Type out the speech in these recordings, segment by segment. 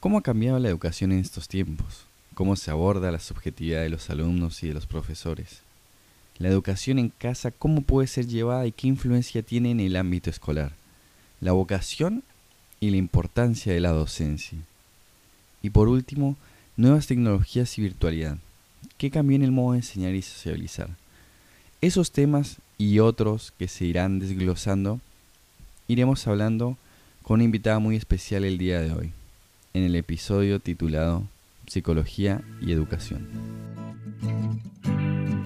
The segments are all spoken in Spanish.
¿Cómo ha cambiado la educación en estos tiempos? ¿Cómo se aborda la subjetividad de los alumnos y de los profesores? La educación en casa, ¿cómo puede ser llevada y qué influencia tiene en el ámbito escolar? La vocación y la importancia de la docencia. Y por último, nuevas tecnologías y virtualidad. ¿Qué cambió en el modo de enseñar y socializar? Esos temas y otros que se irán desglosando, iremos hablando con una invitada muy especial el día de hoy, en el episodio titulado Psicología y Educación.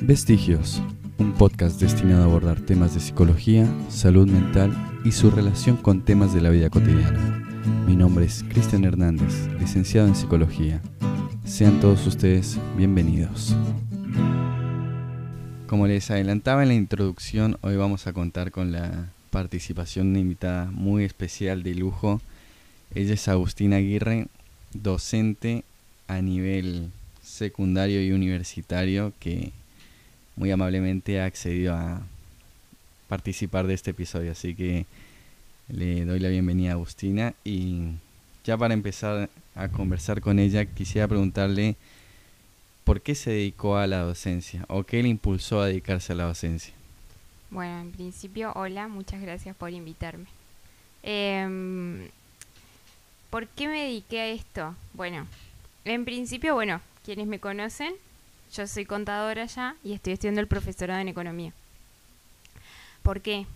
Vestigios, un podcast destinado a abordar temas de psicología, salud mental y su relación con temas de la vida cotidiana. Mi nombre es Cristian Hernández, licenciado en psicología. Sean todos ustedes bienvenidos. Como les adelantaba en la introducción, hoy vamos a contar con la participación de una invitada muy especial de lujo. Ella es Agustina Aguirre, docente a nivel secundario y universitario que muy amablemente ha accedido a participar de este episodio. Así que le doy la bienvenida a Agustina y ya para empezar a conversar con ella quisiera preguntarle por qué se dedicó a la docencia o qué le impulsó a dedicarse a la docencia. Bueno, en principio, hola, muchas gracias por invitarme. Em, ¿Por qué me dediqué a esto? Bueno, en principio, bueno, quienes me conocen, yo soy contadora ya y estoy estudiando el profesorado en economía. ¿Por qué?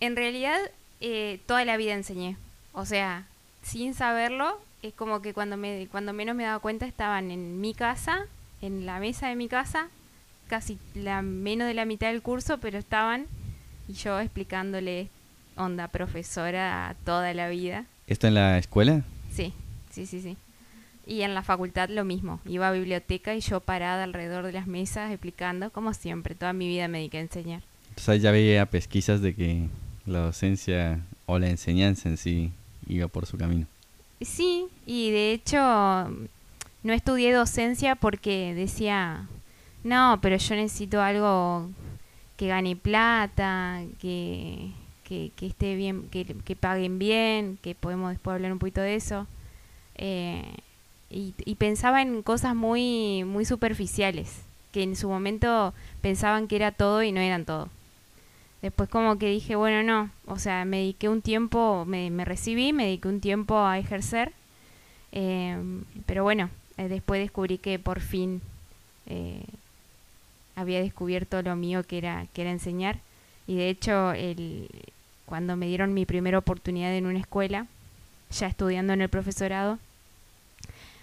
En realidad, eh, toda la vida enseñé. O sea, sin saberlo, es como que cuando, me, cuando menos me daba cuenta estaban en mi casa, en la mesa de mi casa, casi la menos de la mitad del curso, pero estaban y yo explicándole onda profesora toda la vida. ¿Esto en la escuela? Sí, sí, sí, sí. Y en la facultad lo mismo. Iba a biblioteca y yo parada alrededor de las mesas explicando, como siempre, toda mi vida me dediqué a enseñar. Entonces ya veía pesquisas de que la docencia o la enseñanza en sí iba por su camino. Sí, y de hecho no estudié docencia porque decía, no, pero yo necesito algo que gane plata, que, que, esté bien, que, que, paguen bien, que podemos después hablar un poquito de eso. Eh, y, pensaba en cosas muy, muy superficiales, que en su momento pensaban que era todo y no eran todo. Después como que dije, bueno, no, o sea, me dediqué un tiempo, me, recibí, me dediqué un tiempo a ejercer, eh, pero bueno, eh, después descubrí que por fin había descubierto lo mío que era, que era enseñar. Y de hecho, el, cuando me dieron mi primera oportunidad en una escuela, ya estudiando en el profesorado,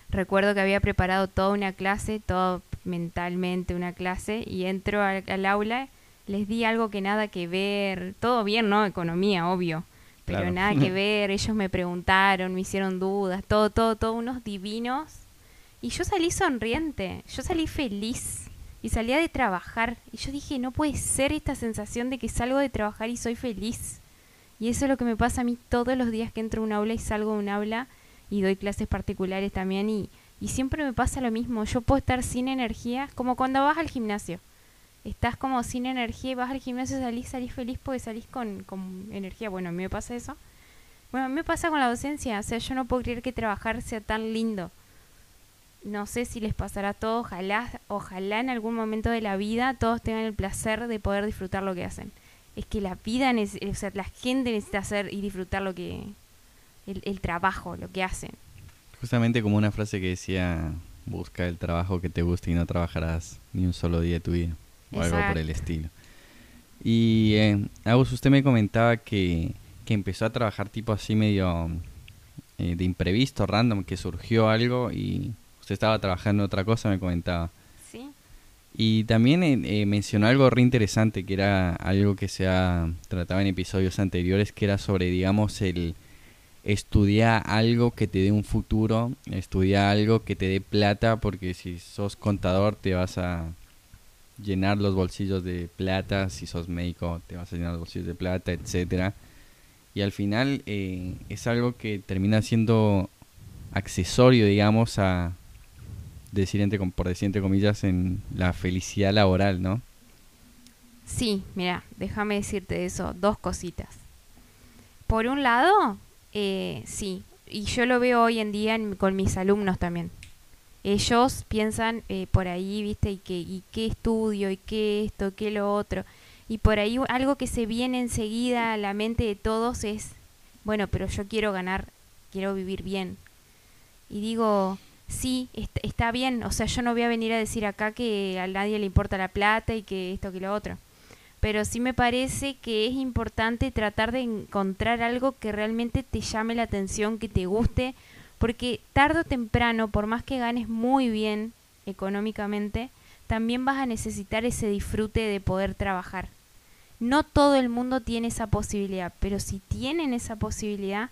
recuerdo que había preparado toda una clase, todo mentalmente una clase, y entro al, aula, les di algo que nada que ver, todo bien, ¿no? Economía, obvio, pero nada que ver, ellos me preguntaron, me hicieron dudas, todo, todo, todo, unos divinos. Y yo salí sonriente, yo salí feliz y salía de trabajar. Y yo dije, no puede ser esta sensación de que salgo de trabajar y soy feliz. Y eso es lo que me pasa a mí todos los días que entro a un aula y salgo de un aula y doy clases particulares también. Y, y siempre me pasa lo mismo. Yo puedo estar sin energía, como cuando vas al gimnasio. Estás como sin energía y vas al gimnasio, salís, salís feliz porque salís con, con energía. Bueno, a mí me pasa eso. Bueno, a mí me pasa con la docencia. O sea, yo no puedo creer que trabajar sea tan lindo no sé si les pasará a todos, ojalá, ojalá en algún momento de la vida todos tengan el placer de poder disfrutar lo que hacen. Es que la vida, o sea, la gente necesita hacer y disfrutar lo que, el, trabajo, lo que hacen. Justamente como una frase que decía, busca el trabajo que te guste y no trabajarás ni un solo día de tu vida, o algo por el estilo. Y eh, Agus, usted me comentaba que, que empezó a trabajar tipo así medio eh, de imprevisto, random, que surgió algo y Usted estaba trabajando en otra cosa, me comentaba. Y también eh, eh, mencionó algo re interesante, que era algo que se ha tratado en episodios anteriores, que era sobre, digamos, el estudiar algo que te dé un futuro, estudiar algo que te dé plata, porque si sos contador te vas a llenar los bolsillos de plata, si sos médico te vas a llenar los bolsillos de plata, etcétera. Y al final eh, es algo que termina siendo accesorio, digamos, a, decir entre, por decir entre comillas, en la felicidad laboral, ¿no? Sí, mira, déjame decirte eso, dos cositas. Por un lado, eh, sí, y yo lo veo hoy en día con mis alumnos también. Ellos piensan eh, por ahí, ¿viste? Y, que, y qué estudio, y qué esto, qué lo otro. Y por ahí algo que se viene enseguida a la mente de todos es, bueno, pero yo quiero ganar, quiero vivir bien. Y digo, sí, está bien, o sea, yo no voy a venir a decir acá que a nadie le importa la plata y que esto, que lo otro pero sí me parece que es importante tratar de encontrar algo que realmente te llame la atención, que te guste, porque tarde o temprano, por más que ganes muy bien económicamente, también vas a necesitar ese disfrute de poder trabajar. No todo el mundo tiene esa posibilidad, pero si tienen esa posibilidad,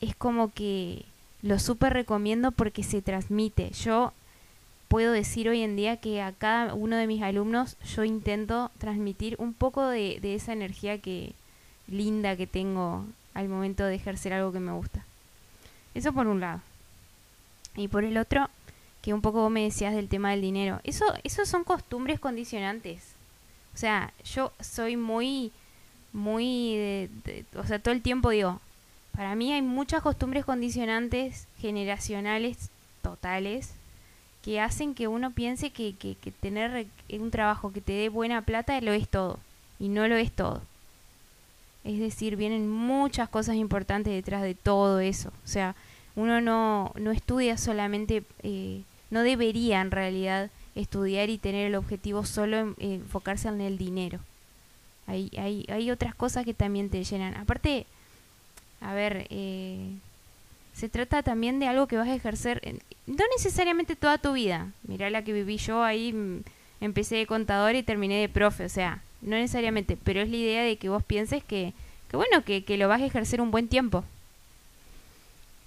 es como que lo súper recomiendo porque se transmite. Yo puedo decir hoy en día que a cada uno de mis alumnos yo intento transmitir un poco de, esa energía que linda que tengo al momento de ejercer algo que me gusta. Eso por un lado. Y por el otro, que un poco vos me decías del tema del dinero. Eso, eso son costumbres condicionantes. O sea, yo soy muy, muy, o sea, todo el tiempo digo, para mí hay muchas costumbres condicionantes generacionales totales que hacen que uno piense que, que, tener un trabajo que te dé buena plata lo es todo. Y no lo es todo. Es decir, vienen muchas cosas importantes detrás de todo eso. O sea, uno no, no estudia solamente, eh, no debería en realidad estudiar y tener el objetivo solo en, enfocarse en el dinero. Hay, hay, hay otras cosas que también te llenan. Aparte, a ver, eh, se trata también de algo que vas a ejercer, no necesariamente toda tu vida. Mirá la que viví yo ahí, mm, empecé de contador y terminé de profe, o sea, no necesariamente, pero es la idea de que vos pienses que, que bueno, que, que lo vas a ejercer un buen tiempo.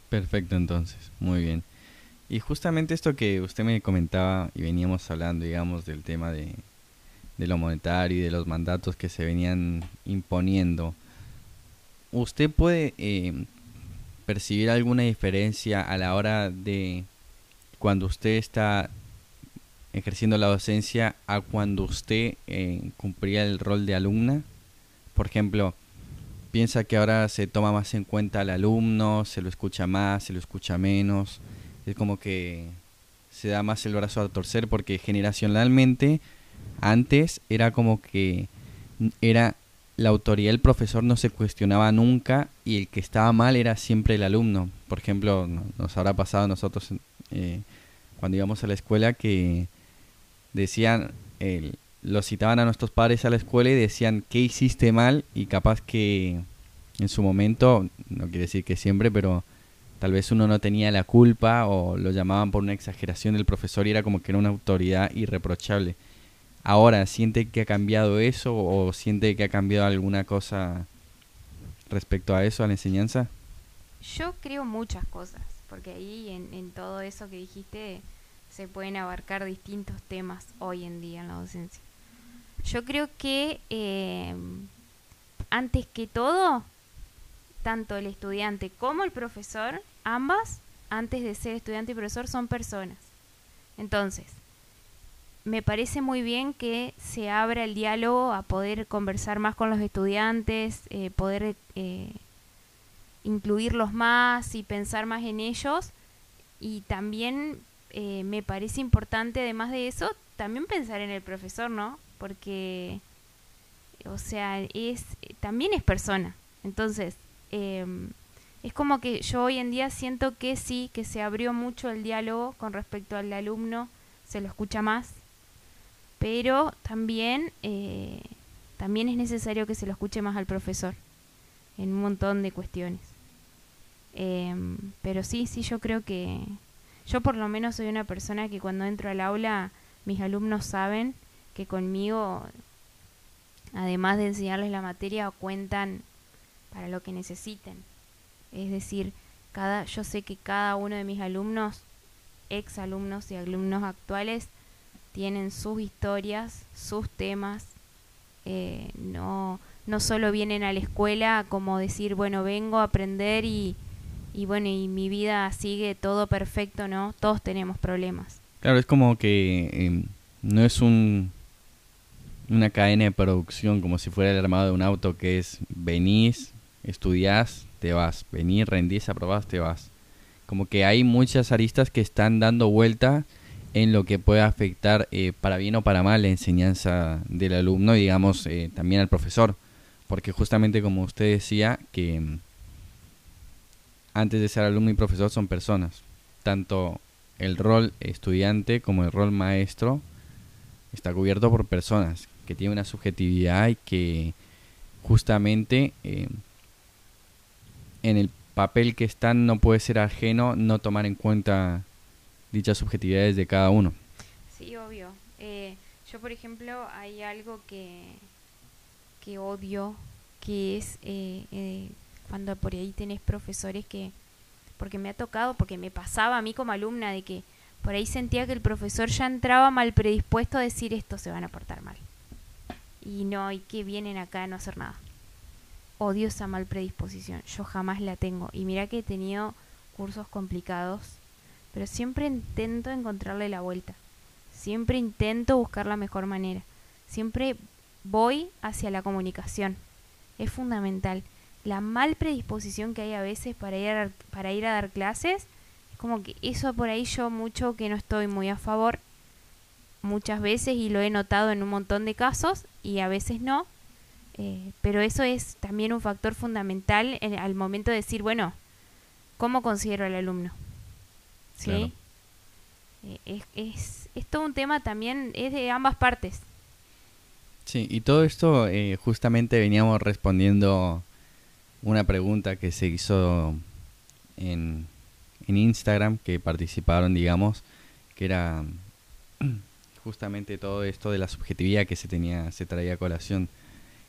Perfecto, entonces, muy bien. Y justamente esto que usted me comentaba y veníamos hablando, digamos, del tema de, de lo monetario y de los mandatos que se venían imponiendo, ¿usted puede eh, percibir alguna diferencia a la hora de cuando usted está ejerciendo la docencia a cuando usted eh, cumplía el rol de alumna? Por ejemplo, piensa que ahora se toma más en cuenta al alumno, se lo escucha más, se lo escucha menos, es como que se da más el brazo a torcer porque generacionalmente antes era como que era la autoridad del profesor no se cuestionaba nunca y el que estaba mal era siempre el alumno. Por ejemplo, nos habrá pasado a nosotros eh, cuando íbamos a la escuela que decían, el, lo citaban a nuestros padres a la escuela y decían, ¿qué hiciste mal? Y capaz que en su momento, no quiere decir que siempre, pero tal vez uno no tenía la culpa o lo llamaban por una exageración del profesor y era como que era una autoridad irreprochable ahora siente que ha cambiado eso o siente que ha cambiado alguna cosa respecto a eso, a la enseñanza? Yo creo muchas cosas, porque ahí en, todo eso que dijiste se pueden abarcar distintos temas hoy en día en la docencia. Yo creo que eh, antes que todo, tanto el estudiante como el profesor, ambas, antes de ser estudiante y profesor, son personas. Entonces, me parece muy bien que se abra el diálogo a poder conversar más con los estudiantes, eh, poder eh, incluirlos más y pensar más en ellos. Y también eh, me parece importante, además de eso, también pensar en el profesor, ¿no? Porque, o sea, es también es persona. Entonces, em, es como que yo hoy en día siento que sí, que se abrió mucho el diálogo con respecto al alumno, se lo escucha más, pero también, eh, también es necesario que se lo escuche más al profesor en un montón de cuestiones. Em, pero sí, sí, yo creo que yo por lo menos soy una persona que cuando entro al aula mis alumnos saben que conmigo, además de enseñarles la materia, cuentan para lo que necesiten. Es decir, cada, yo sé que cada uno de mis alumnos, ex alumnos y alumnos actuales, tienen sus historias, sus temas, eh, no, no solo vienen a la escuela como decir, bueno, vengo a aprender y, y bueno, y mi vida sigue todo perfecto, ¿no? Todos tenemos problemas. Claro, es como que em, no es un una cadena de producción como si fuera el armado de un auto que es venís, estudiás, te vas. Venís, rendís, aprobás, te vas. Como que hay muchas aristas que están dando vuelta en lo que puede afectar eh, para bien o para mal la enseñanza del alumno y digamos eh, también al profesor. Porque justamente como usted decía, que mm, antes de ser alumno y profesor son personas. Tanto el rol estudiante como el rol maestro está cubierto por personas que tienen una subjetividad y que justamente eh, en el papel que están no puede ser ajeno no tomar en cuenta dichas subjetividades de cada uno. Sí, obvio. Eh, yo, por ejemplo, hay algo que, que odio, que es eh, cuando por ahí tenés profesores que, porque me ha tocado, porque me pasaba a mí como alumna de que por ahí sentía que el profesor ya entraba mal predispuesto a decir esto se van a portar mal. Y no, y que vienen acá a no hacer nada. Odio esa mal predisposición, yo jamás la tengo. Y mira que he tenido cursos complicados, pero siempre intento encontrarle la vuelta. Siempre intento buscar la mejor manera. Siempre voy hacia la comunicación. Es fundamental. La mal predisposición que hay a veces para ir a, para ir a dar clases como que eso por ahí yo mucho que no estoy muy a favor muchas veces y lo he notado en un montón de casos y a veces no. Eh, pero eso es también un factor fundamental en, al momento de decir, bueno, ¿cómo considero al alumno? ¿Sí? Eh, es, es, es, todo un tema también, es de ambas partes. Sí, y todo esto eh, justamente veníamos respondiendo una pregunta que se hizo en, en Instagram que participaron, digamos, que era justamente todo esto de la subjetividad que se tenía, se traía a colación.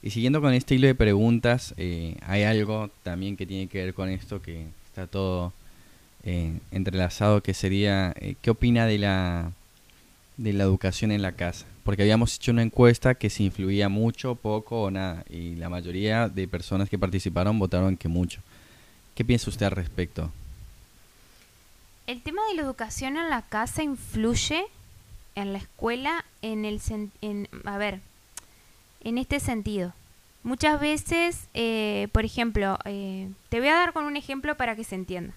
Y siguiendo con este hilo de preguntas, eh, hay algo también que tiene que ver con esto, que está todo eh, entrelazado, que sería, eh, ¿qué opina de la, de la educación en la casa? Porque habíamos hecho una encuesta que si influía mucho, poco o nada, y la mayoría de personas que participaron votaron que mucho. ¿Qué piensa usted al respecto? El tema de la educación en la casa influye en la escuela en el en, a ver en este sentido muchas veces eh, por ejemplo te voy a dar con un ejemplo para que se entienda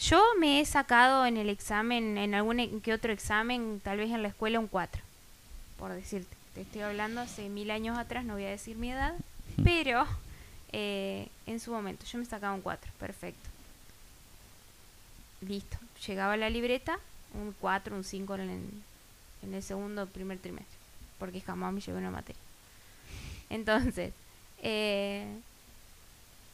yo me he sacado en el examen en algún e, que otro examen tal vez en la escuela un 4 por decirte te estoy hablando hace mil años atrás no voy a decir mi edad pero eh, en su momento yo me sacaba un 4 perfecto listo. Llegaba la libreta, un 4, un 5 en, en el segundo primer trimestre, porque jamás me llevé una materia. Entonces, eh,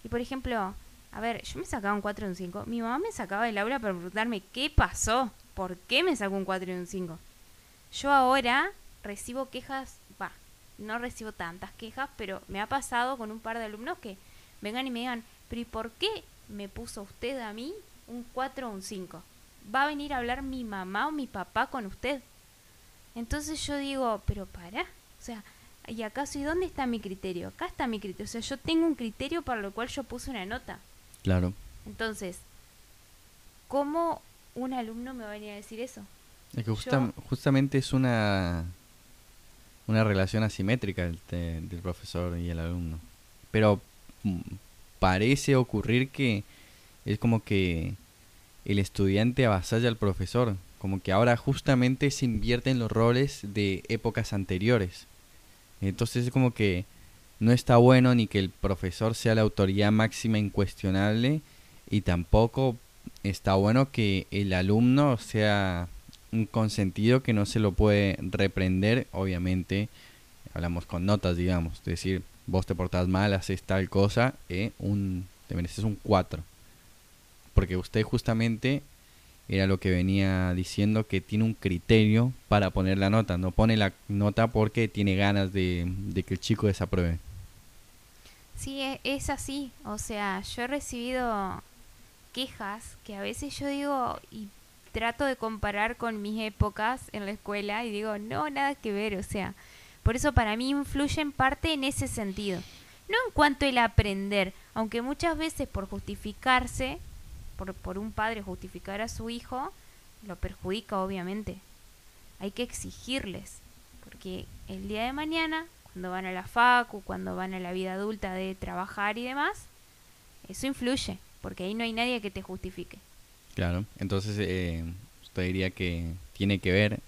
y por ejemplo, a ver, yo me sacaba un 4 y un 5. Mi mamá me sacaba del aula para preguntarme qué pasó, por qué me sacó un 4 y un 5. Yo ahora recibo quejas, va, no recibo tantas quejas, pero me ha pasado con un par de alumnos que vengan y me digan, pero ¿y por qué me puso usted a mí un 4 o un 5. Va a venir a hablar mi mamá o mi papá con usted. Entonces yo digo, pero para, o sea, ¿y acaso y dónde está mi criterio? Acá está mi criterio, o sea, yo tengo un criterio para lo cual yo puse una nota. Claro. Entonces, ¿cómo un alumno me va a venir a decir eso? Es que justamente es una una relación asimétrica del profesor y el alumno. Pero mm, parece ocurrir que es como que el estudiante avasalla al profesor, como que ahora justamente se invierten los roles de épocas anteriores. Entonces es como que no está bueno ni que el profesor sea la autoridad máxima incuestionable y tampoco está bueno que el alumno sea un consentido que no se lo puede reprender, obviamente hablamos con notas, digamos, decir, vos te portas mal, haces tal cosa, eh, un, te mereces un 4 porque usted justamente era lo que venía diciendo que tiene un criterio para poner la nota, no pone la nota porque tiene ganas de, que el chico desapruebe. Sí, e, es así, o sea, yo he recibido quejas que a veces yo digo y trato de comparar con mis épocas en la escuela y digo, no, nada que ver, o sea, por eso para mí influye en parte en ese sentido. No en cuanto el aprender, aunque muchas veces por justificarse por, por un padre justificar a su hijo, lo perjudica obviamente. Hay que exigirles, porque el día de mañana, cuando van a la facu, cuando van a la vida adulta de trabajar y demás, Eso influye, porque ahí no hay nadie que te justifique. Claro, entonces eh, usted diría que tiene que ver,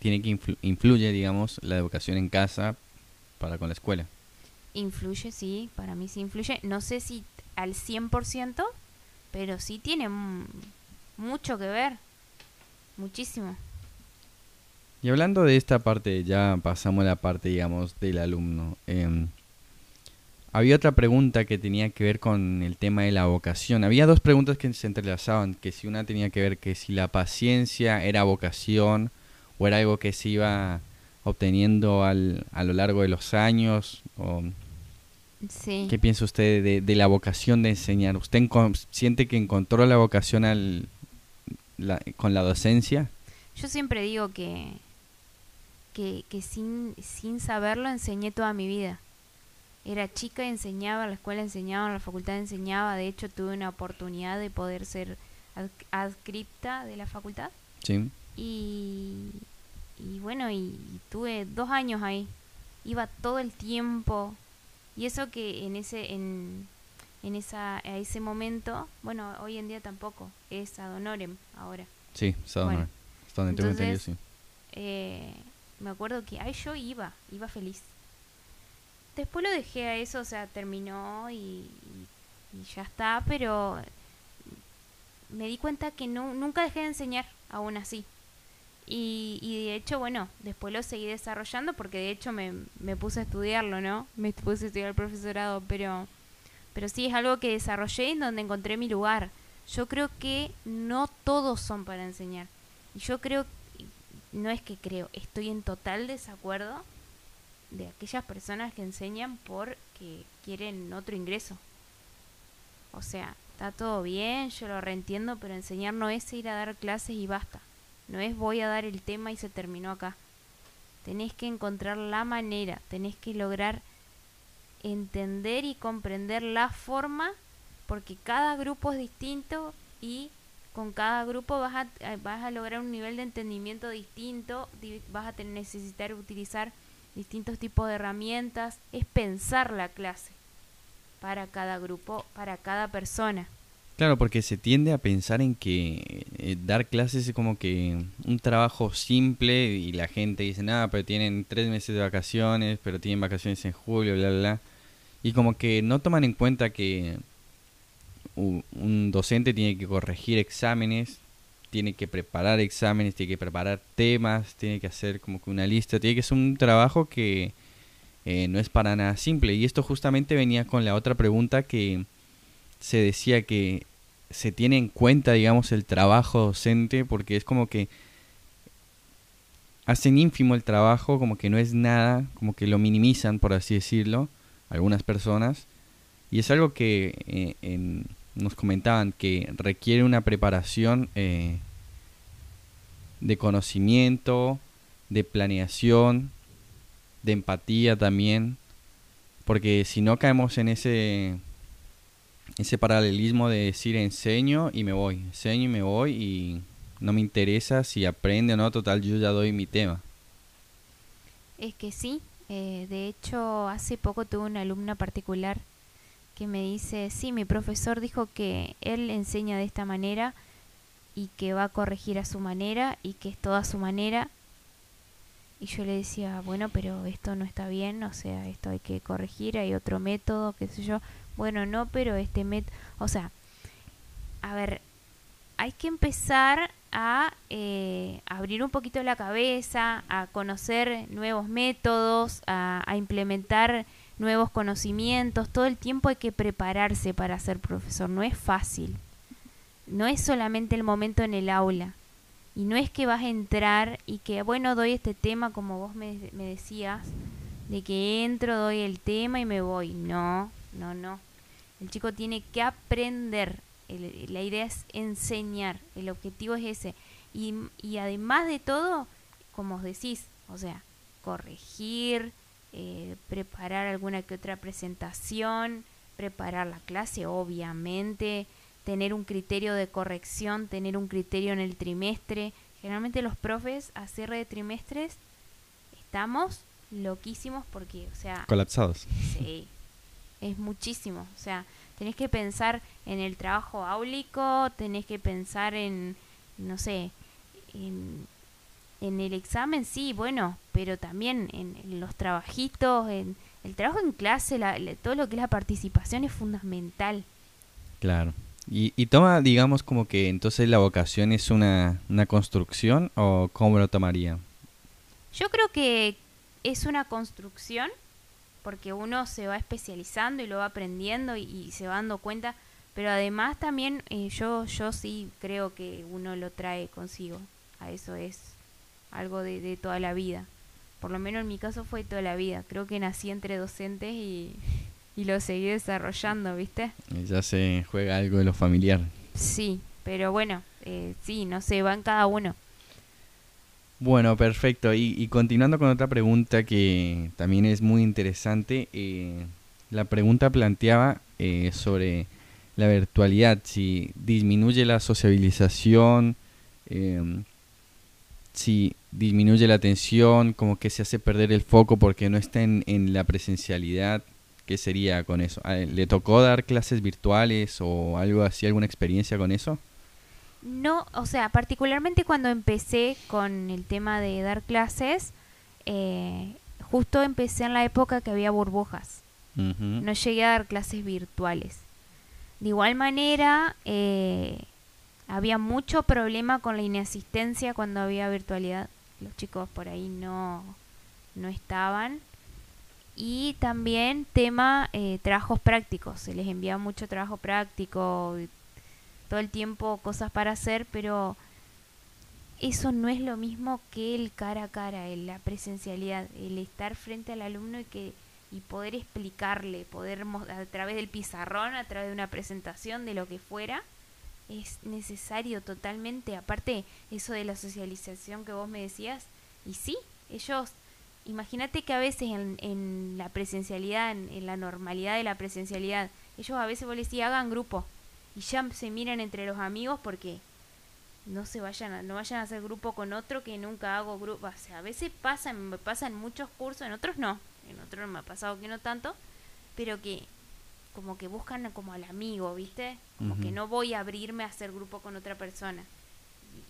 tiene que influye, digamos, la educación en casa para con la escuela. Influye, sí, para mí sí influye. No sé si al 100%, pero sí tiene mucho que ver, muchísimo. Y hablando de esta parte, ya pasamos a la parte, digamos, del alumno. Eh, había otra pregunta que tenía que ver con el tema de la vocación. Había dos preguntas que se entrelazaban, que si una tenía que ver que si la paciencia era vocación o era algo que se iba obteniendo al, a lo largo de los años. O, ¿Qué piensa usted de, la vocación de enseñar? ¿Usted siente que encontró la vocación al, con la docencia? Yo siempre digo que, que, que sin, sin saberlo enseñé toda mi vida era chica y enseñaba, en la escuela enseñaba, en la facultad enseñaba. De hecho, tuve una oportunidad de poder ser adscripta de la facultad. Sí. Y, y bueno, y, tuve dos años ahí. Iba todo el tiempo. Y eso que en ese, en, en esa, a ese momento, bueno, hoy en día tampoco, es ad honorem ahora. Sí, es ad honorem. entonces, sí. Eh, me acuerdo que ahí yo iba, iba feliz después lo dejé a eso, o sea, terminó y, ya está, pero me di cuenta que no, nunca dejé de enseñar, aún así. Y, y, de hecho, bueno, después lo seguí desarrollando porque de hecho me, me puse a estudiarlo, ¿no? Me puse a estudiar el profesorado, pero, pero sí es algo que desarrollé en donde encontré mi lugar. Yo creo que no todos son para enseñar. Y yo creo, no es que creo, estoy en total desacuerdo de aquellas personas que enseñan porque quieren otro ingreso. O sea, está todo bien, yo lo reentiendo, pero enseñar no es ir a dar clases y basta. No es voy a dar el tema y se terminó acá. Tenés que encontrar la manera, tenés que lograr entender y comprender la forma, porque cada grupo es distinto y con cada grupo vas a, eh, vas a lograr un nivel de entendimiento distinto, vas a tener, necesitar utilizar distintos tipos de herramientas, es pensar la clase para cada grupo, para cada persona. Claro, porque se tiende a pensar en que eh, dar clases es como que un trabajo simple y la gente dice, nada, pero tienen tres meses de vacaciones, pero tienen vacaciones en julio, bla, bla, bla. Y como que no toman en cuenta que un docente tiene que corregir exámenes, tiene que preparar exámenes, tiene que preparar temas, tiene que hacer como que una lista, tiene que ser un trabajo que eh, no es para nada simple. Y esto justamente venía con la otra pregunta que se decía que se tiene en cuenta, digamos, el trabajo docente, porque es como que hacen ínfimo el trabajo, como que no es nada, como que lo minimizan, por así decirlo, algunas personas. Y es algo que eh, en nos comentaban que requiere una preparación eh, de conocimiento, de planeación, de empatía también, porque si no caemos en ese ese paralelismo de decir enseño y me voy, enseño y me voy y no me interesa si aprende o no, total yo ya doy mi tema. Es que sí, eh, de hecho hace poco tuve una alumna particular que me dice, sí, mi profesor dijo que él enseña de esta manera y que va a corregir a su manera y que es toda su manera. Y yo le decía, bueno, pero esto no está bien, o sea, esto hay que corregir, hay otro método, qué sé yo. Bueno, no, pero este método, o sea, a ver, hay que empezar a eh, abrir un poquito la cabeza, a conocer nuevos métodos, a, a implementar nuevos conocimientos, todo el tiempo hay que prepararse para ser profesor, no es fácil. No es solamente el momento en el aula. Y no es que vas a entrar y que, bueno, doy este tema como vos me, decías, de que entro, doy el tema y me voy. No, no, no. El chico tiene que aprender. la idea es enseñar. El objetivo es ese. Y, y además de todo, como os decís, o sea, corregir, eh, preparar alguna que otra presentación, preparar la clase, obviamente, tener un criterio de corrección, tener un criterio en el trimestre. Generalmente los profes a cierre de trimestres estamos loquísimos porque, o sea... Colapsados. Sí, es muchísimo. O sea, tenés que pensar en el trabajo áulico, tenés que pensar en, no sé, en, el examen, sí, bueno, pero también en, los trabajitos, en el trabajo en clase, todo lo que es la participación es fundamental. Claro. Y, y toma, digamos, como que entonces la vocación es una, una construcción o cómo lo tomaría? Yo creo que es una construcción porque uno se va especializando y lo va aprendiendo y, se va dando cuenta, pero además también eh, yo, yo sí creo que uno lo trae consigo, a eso es algo de, de toda la vida, por lo menos en mi caso fue toda la vida, creo que nací entre docentes y, y lo seguí desarrollando, ¿viste? Ya se juega algo de lo familiar. Sí, pero bueno, eh, sí, no sé, va en cada uno. Bueno, perfecto. Y, continuando con otra pregunta que también es muy interesante, eh, la pregunta planteaba eh, sobre la virtualidad, si disminuye la sociabilización, em, si disminuye la atención, como que se hace perder el foco porque no está en, en la presencialidad. ¿Qué sería con eso? Ah, ¿Le tocó dar clases virtuales o algo así, alguna experiencia con eso? No, o sea, particularmente cuando empecé con el tema de dar clases, eh, justo empecé en la época que había burbujas. No llegué a dar clases virtuales. De igual manera, eh, había mucho problema con la inasistencia cuando había virtualidad. Los chicos por ahí no, no estaban. Y también tema eh, trabajos prácticos. Se les enviaba mucho trabajo práctico, todo el tiempo cosas para hacer, pero eso no es lo mismo que el cara a cara, la presencialidad, el estar frente al alumno y que y poder explicarle, poder a través del pizarrón, a través de una presentación de lo que fuera, es necesario totalmente. Aparte, eso de la socialización que vos me decías, y sí, ellos, imagínate que a veces en, en la presencialidad, en, la normalidad de la presencialidad, ellos a veces vos les decís, hagan grupo, y ya se miran entre los amigos porque no se vayan a, no vayan a hacer grupo con otro que nunca hago grupo o sea a veces pasa me pasa en muchos cursos en otros no en otros me ha pasado que no tanto pero que como que buscan como al amigo viste como que no voy a abrirme a hacer grupo con otra persona.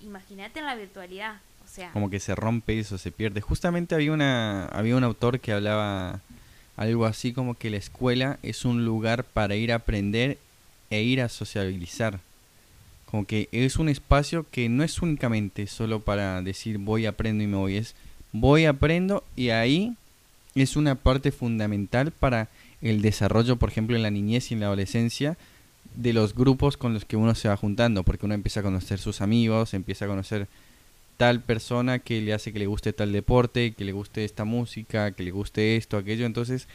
Imagínate en la virtualidad o sea. Como que se rompe eso se pierde. Justamente había una había un autor que hablaba algo así como que la escuela es un lugar para ir a aprender e ir a sociabilizar. Como que es un espacio que no es únicamente solo para decir voy, aprendo y me voy, es voy, aprendo y ahí es una parte fundamental para el desarrollo, por ejemplo, en la niñez y en la adolescencia, de los grupos con los que uno se va juntando, porque uno empieza a conocer sus amigos, empieza a conocer tal persona que le hace que le guste tal deporte, que le guste esta música, que le guste esto, aquello. Entonces,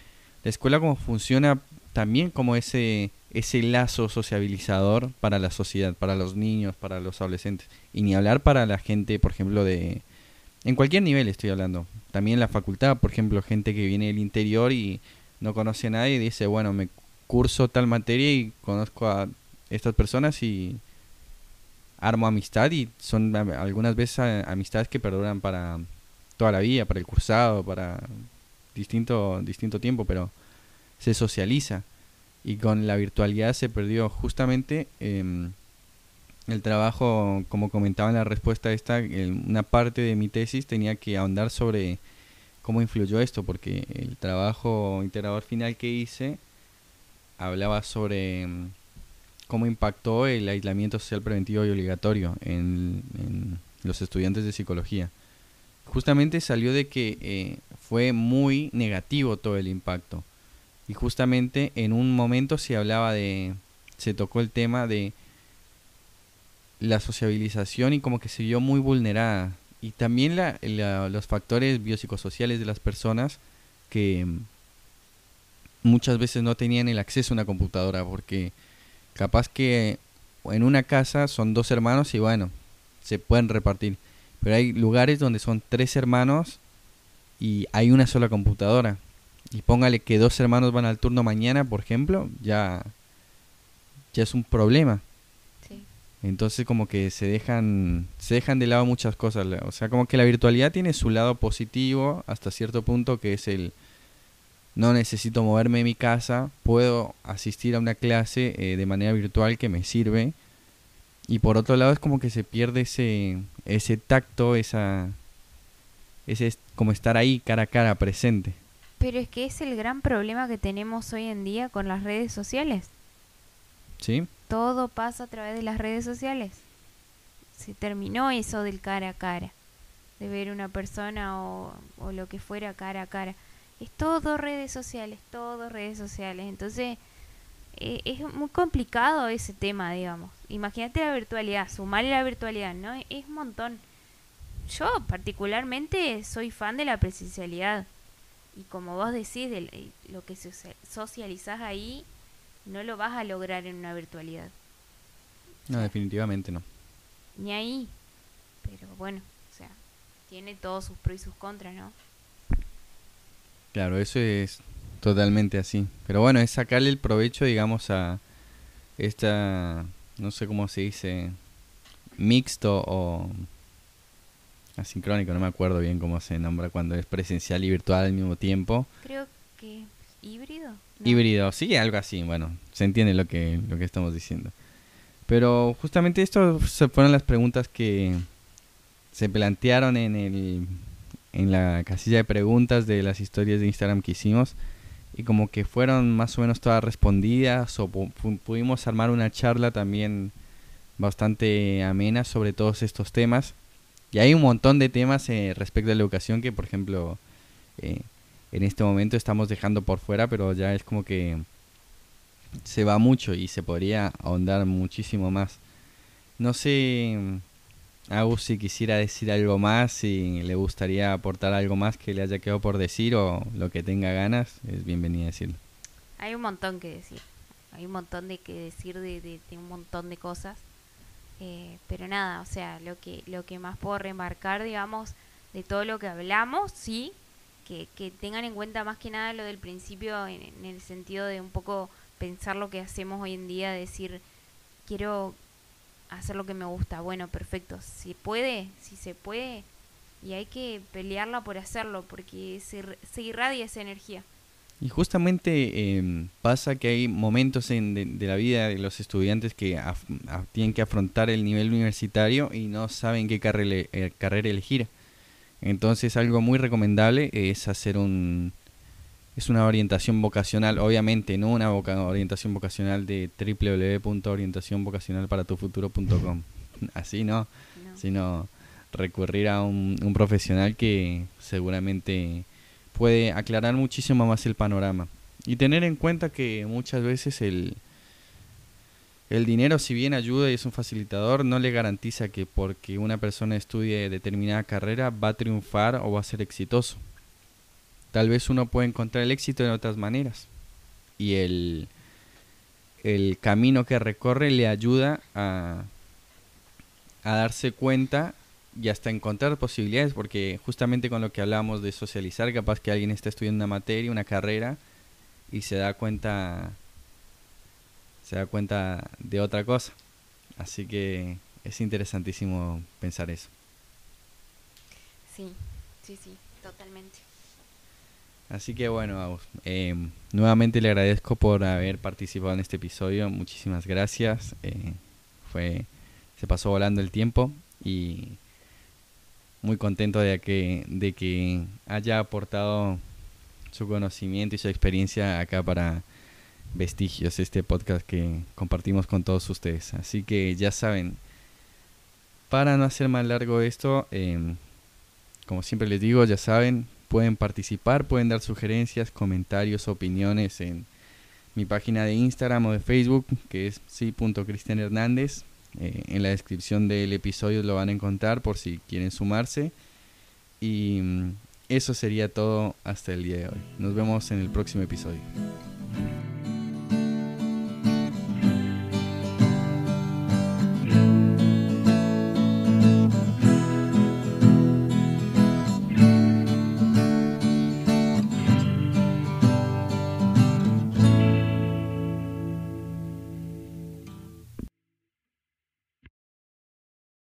la escuela como funciona también como ese ese lazo sociabilizador para la sociedad, para los niños, para los adolescentes. Y ni hablar para la gente, por ejemplo, de... En cualquier nivel estoy hablando. También la facultad, por ejemplo, gente que viene del interior y no conoce a nadie y dice, bueno, me curso tal materia y conozco a estas personas y armo amistad y son algunas veces amistades que perduran para toda la vida, para el cursado, para distinto, distinto tiempo, pero se socializa. Y con la virtualidad se perdió justamente em, el trabajo, como comentaba en la respuesta esta, una parte de mi tesis tenía que ahondar sobre cómo influyó esto, porque el trabajo integrador final que hice hablaba sobre em, cómo impactó el aislamiento social preventivo y obligatorio en, los estudiantes de psicología. Justamente salió de que eh, fue muy negativo todo el impacto y justamente en un momento se hablaba de, se tocó el tema de la sociabilización y como que se vio muy vulnerada. Y también la, los factores biopsicosociales de las personas que muchas veces no tenían el acceso a una computadora porque capaz que en una casa son dos hermanos y bueno, se pueden repartir. Pero hay lugares donde son tres hermanos y hay una sola computadora. Y póngale que dos hermanos van al turno mañana, por ejemplo, ya, ya es un problema. Entonces como que se dejan, se dejan de lado muchas cosas. O sea, como que la virtualidad tiene su lado positivo hasta cierto punto, que es el, no necesito moverme de mi casa, puedo asistir a una clase eh, de manera virtual que me sirve. Y por otro lado es como que se pierde ese, ese tacto, esa, ese como estar ahí cara a cara, presente. Pero es que es el gran problema que tenemos hoy en día con las redes sociales. ¿Sí? Todo pasa a través de las redes sociales. Se terminó eso del cara a cara, de ver una persona o, lo que fuera cara a cara es todo redes sociales, todo redes sociales. Entonces, eh, es muy complicado ese tema, digamos. Imagínate la virtualidad, sumarle la virtualidad, ¿no? Es un montón. Yo particularmente soy fan de la presencialidad. Y como vos decís, de eh, lo que socializás ahí, no lo vas a lograr en una virtualidad. No, definitivamente no. Ni ahí. Pero bueno, o sea, tiene todos sus pros y sus contras, ¿no? Claro, eso es totalmente así. Pero bueno, es sacarle el provecho, digamos, a esta, no sé cómo se dice, mixto o asincrónico, no me acuerdo bien cómo se nombra cuando es presencial y virtual al mismo tiempo. Creo que híbrido. Híbrido, sí, algo así, bueno, se entiende lo que, lo que estamos diciendo. Pero justamente esto fueron las preguntas que se plantearon en el en la casilla de preguntas de las historias de Instagram que hicimos y como que fueron más o menos todas respondidas o pudimos armar una charla también bastante amena sobre todos estos temas. Y hay un montón de temas eh, respecto a la educación que, por ejemplo, eh, en este momento estamos dejando por fuera, pero ya es como que se va mucho y se podría ahondar muchísimo más. No sé Agus si quisiera decir algo más, si le gustaría aportar algo más que le haya quedado por decir o lo que tenga ganas, es bienvenida a decirlo. Hay un montón que decir, hay un montón de que decir de, de, un montón de cosas, eh, pero nada, o sea, lo que, lo que más puedo remarcar, digamos, de todo lo que hablamos, sí, que, tengan en cuenta más que nada lo del principio en, en el sentido de un poco pensar lo que hacemos hoy en día, decir, quiero hacer lo que me gusta. Bueno, perfecto. Si puede, si se puede, y hay que pelearla por hacerlo, porque se, se irradia esa energía. Y justamente em, pasa que hay momentos en, de, la vida de los estudiantes que tienen que afrontar el nivel universitario y no saben qué carrera, eh, carrera elegir. Entonces algo muy recomendable es hacer un, es una orientación vocacional, obviamente, no una orientación vocacional de www.orientacionvocacionalparatufuturo.com. Así no, no, sino recurrir a un, un, profesional que seguramente puede aclarar muchísimo más el panorama. Y tener en cuenta que muchas veces el, el dinero, si bien ayuda y es un facilitador, no le garantiza que porque una persona estudie determinada carrera va a triunfar o va a ser exitoso tal vez uno puede encontrar el éxito en otras maneras. Y el, el camino que recorre le ayuda a, a darse cuenta y hasta encontrar posibilidades, porque justamente con lo que hablamos de socializar, capaz que alguien está estudiando una materia, una carrera, y se da cuenta se da cuenta de otra cosa. Así que es interesantísimo pensar eso. Sí, sí, sí, totalmente. Así que bueno, eh, nuevamente le agradezco por haber participado en este episodio. Muchísimas gracias. Eh, fue, se pasó volando el tiempo y muy contento de que, de que haya aportado su conocimiento y su experiencia acá para Vestigios, este podcast que compartimos con todos ustedes. Así que ya saben, para no hacer más largo esto, eh, como siempre les digo, ya saben, pueden participar, pueden dar sugerencias, comentarios, opiniones en mi página de Instagram o de Facebook, que es sí.cristian Hernández. Eh, en la descripción del episodio lo van a encontrar por si quieren sumarse. Y mm, eso sería todo hasta el día de hoy. Nos vemos en el próximo episodio.